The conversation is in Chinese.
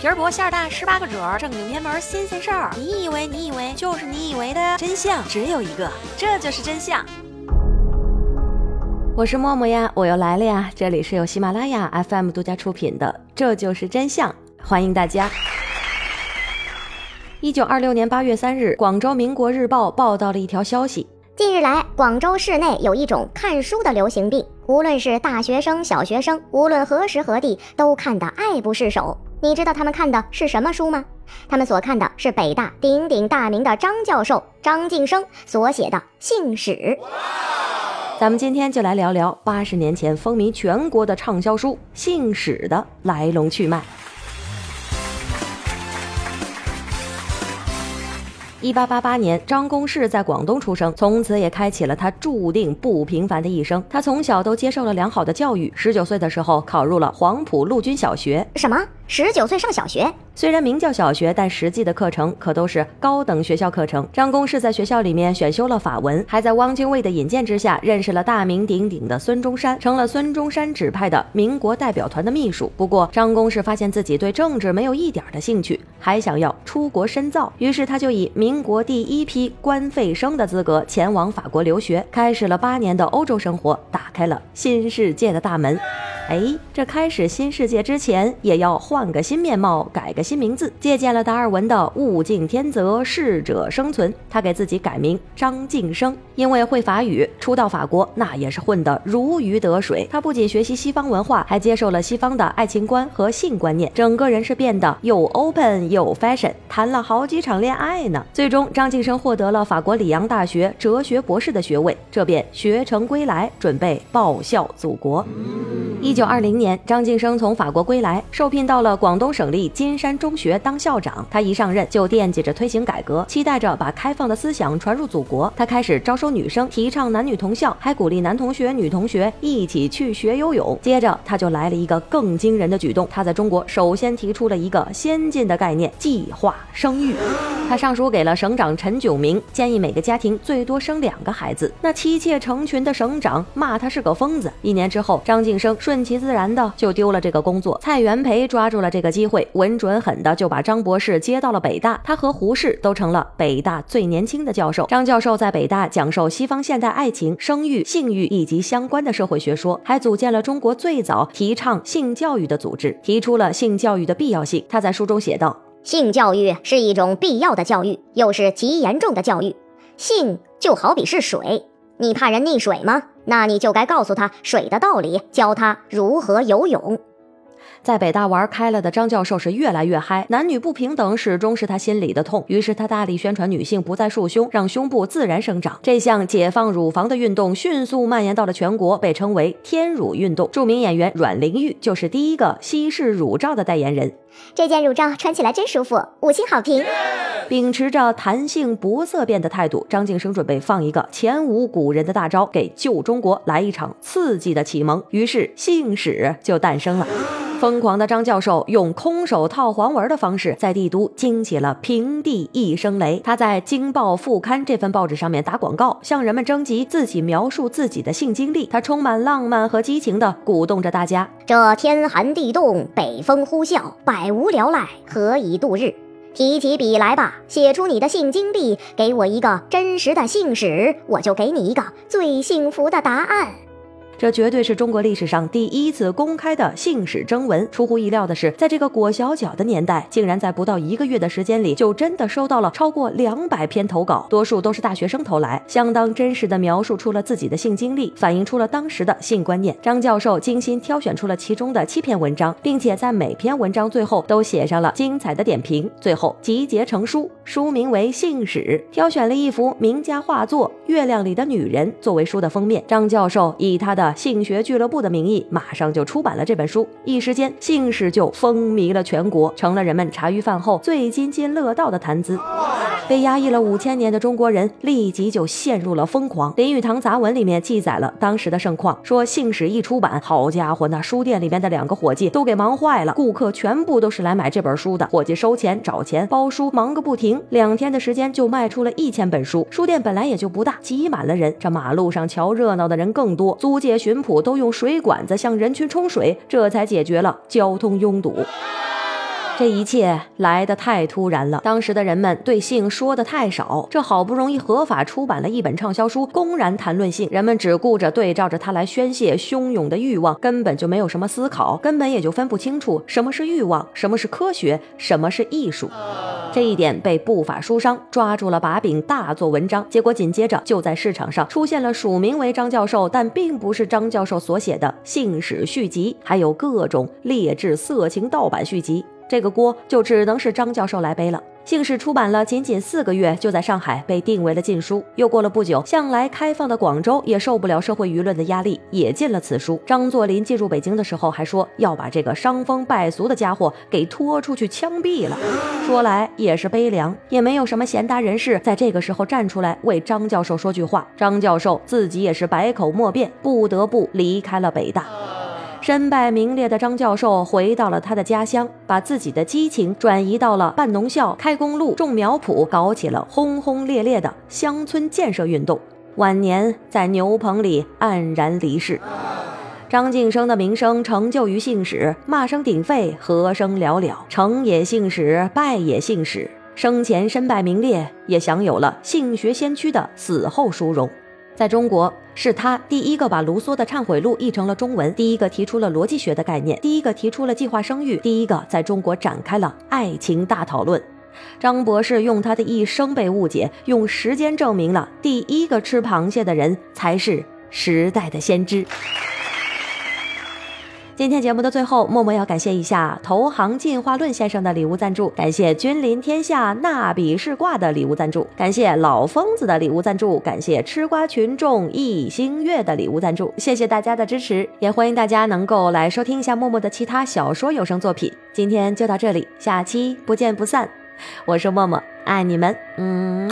皮儿薄馅儿大，十八个褶儿，正经偏门新鲜事儿。你以为你以为就是你以为的真相只有一个，这就是真相。我是默默呀，我又来了呀。这里是由喜马拉雅 FM 独家出品的《这就是真相》，欢迎大家。一九二六年八月三日，广州《民国日报》报道了一条消息：近日来，广州市内有一种看书的流行病，无论是大学生、小学生，无论何时何地，都看得爱不释手。你知道他们看的是什么书吗？他们所看的是北大鼎鼎大名的张教授张晋生所写的《姓史》。咱们今天就来聊聊八十年前风靡全国的畅销书《姓史》的来龙去脉。一八八八年，张公士在广东出生，从此也开启了他注定不平凡的一生。他从小都接受了良好的教育，十九岁的时候考入了黄埔陆军小学。什么？十九岁上小学？虽然名叫小学，但实际的课程可都是高等学校课程。张公是在学校里面选修了法文，还在汪精卫的引荐之下认识了大名鼎鼎的孙中山，成了孙中山指派的民国代表团的秘书。不过，张公是发现自己对政治没有一点的兴趣，还想要出国深造，于是他就以民国第一批官费生的资格前往法国留学，开始了八年的欧洲生活，打开了新世界的大门。哎，这开始新世界之前，也要换个新面貌，改个新名字。借鉴了达尔文的“物竞天择，适者生存”，他给自己改名张晋生。因为会法语，初到法国那也是混得如鱼得水。他不仅学习西方文化，还接受了西方的爱情观和性观念，整个人是变得又 open 又 fashion，谈了好几场恋爱呢。最终，张晋生获得了法国里昂大学哲学博士的学位，这便学成归来，准备报效祖国。一九二零年，张晋生从法国归来，受聘到了广东省立金山中学当校长。他一上任就惦记着推行改革，期待着把开放的思想传入祖国。他开始招收女生，提倡男女同校，还鼓励男同学、女同学一起去学游泳。接着，他就来了一个更惊人的举动，他在中国首先提出了一个先进的概念——计划生育。他上书给了省长陈炯明，建议每个家庭最多生两个孩子。那妻妾成群的省长骂他是个疯子。一年之后，张晋生顺其自然的就丢了这个工作。蔡元培抓住了这个机会，稳准狠的就把张博士接到了北大。他和胡适都成了北大最年轻的教授。张教授在北大讲授西方现代爱情、生育、性欲以及相关的社会学说，还组建了中国最早提倡性教育的组织，提出了性教育的必要性。他在书中写道。性教育是一种必要的教育，又是极严重的教育。性就好比是水，你怕人溺水吗？那你就该告诉他水的道理，教他如何游泳。在北大玩开了的张教授是越来越嗨，男女不平等始终是他心里的痛。于是他大力宣传女性不再束胸，让胸部自然生长。这项解放乳房的运动迅速蔓延到了全国，被称为“天乳运动”。著名演员阮玲玉就是第一个西式乳罩的代言人。这件乳罩穿起来真舒服，五星好评。秉持着弹性不色变的态度，张晋生准备放一个前无古人的大招，给旧中国来一场刺激的启蒙。于是，姓史就诞生了。疯狂的张教授用空手套黄文的方式，在帝都惊起了平地一声雷。他在《京报副刊》这份报纸上面打广告，向人们征集自己描述自己的性经历。他充满浪漫和激情地鼓动着大家：这天寒地冻，北风呼啸，百无聊赖，何以度日？提起笔来吧，写出你的性经历，给我一个真实的姓史，我就给你一个最幸福的答案。这绝对是中国历史上第一次公开的姓史征文。出乎意料的是，在这个裹小脚的年代，竟然在不到一个月的时间里，就真的收到了超过两百篇投稿，多数都是大学生投来，相当真实的描述出了自己的性经历，反映出了当时的性观念。张教授精心挑选出了其中的七篇文章，并且在每篇文章最后都写上了精彩的点评，最后集结成书，书名为《姓史》。挑选了一幅名家画作《月亮里的女人》作为书的封面。张教授以他的性学俱乐部的名义，马上就出版了这本书，一时间姓氏就风靡了全国，成了人们茶余饭后最津津乐道的谈资。被压抑了五千年的中国人立即就陷入了疯狂。林语堂杂文里面记载了当时的盛况，说姓史一出版，好家伙，那书店里面的两个伙计都给忙坏了，顾客全部都是来买这本书的，伙计收钱、找钱、包书，忙个不停。两天的时间就卖出了一千本书，书店本来也就不大，挤满了人。这马路上瞧热闹的人更多，租界巡捕都用水管子向人群冲水，这才解决了交通拥堵。这一切来得太突然了，当时的人们对性说的太少。这好不容易合法出版了一本畅销书，公然谈论性，人们只顾着对照着它来宣泄汹涌的欲望，根本就没有什么思考，根本也就分不清楚什么是欲望，什么是科学，什么是艺术。这一点被不法书商抓住了把柄，大做文章。结果紧接着就在市场上出现了署名为张教授，但并不是张教授所写的《性史续集》，还有各种劣质色情盗版续集。这个锅就只能是张教授来背了。《姓氏》出版了仅仅四个月，就在上海被定为了禁书。又过了不久，向来开放的广州也受不了社会舆论的压力，也禁了此书。张作霖进入北京的时候，还说要把这个伤风败俗的家伙给拖出去枪毙了。说来也是悲凉，也没有什么贤达人士在这个时候站出来为张教授说句话。张教授自己也是百口莫辩，不得不离开了北大。身败名裂的张教授回到了他的家乡，把自己的激情转移到了办农校、开公路、种苗圃，搞起了轰轰烈烈的乡村建设运动。晚年在牛棚里黯然离世。张晋生的名声成就于姓史，骂声鼎沸，和声寥寥，成也姓史，败也姓史。生前身败名裂，也享有了性学先驱的死后殊荣。在中国，是他第一个把卢梭的《忏悔录》译成了中文，第一个提出了逻辑学的概念，第一个提出了计划生育，第一个在中国展开了爱情大讨论。张博士用他的一生被误解，用时间证明了第一个吃螃蟹的人才是时代的先知。今天节目的最后，默默要感谢一下投行进化论先生的礼物赞助，感谢君临天下纳比试卦的礼物赞助，感谢老疯子的礼物赞助，感谢吃瓜群众易星月的礼物赞助，谢谢大家的支持，也欢迎大家能够来收听一下默默的其他小说有声作品。今天就到这里，下期不见不散。我是默默，爱你们，嗯。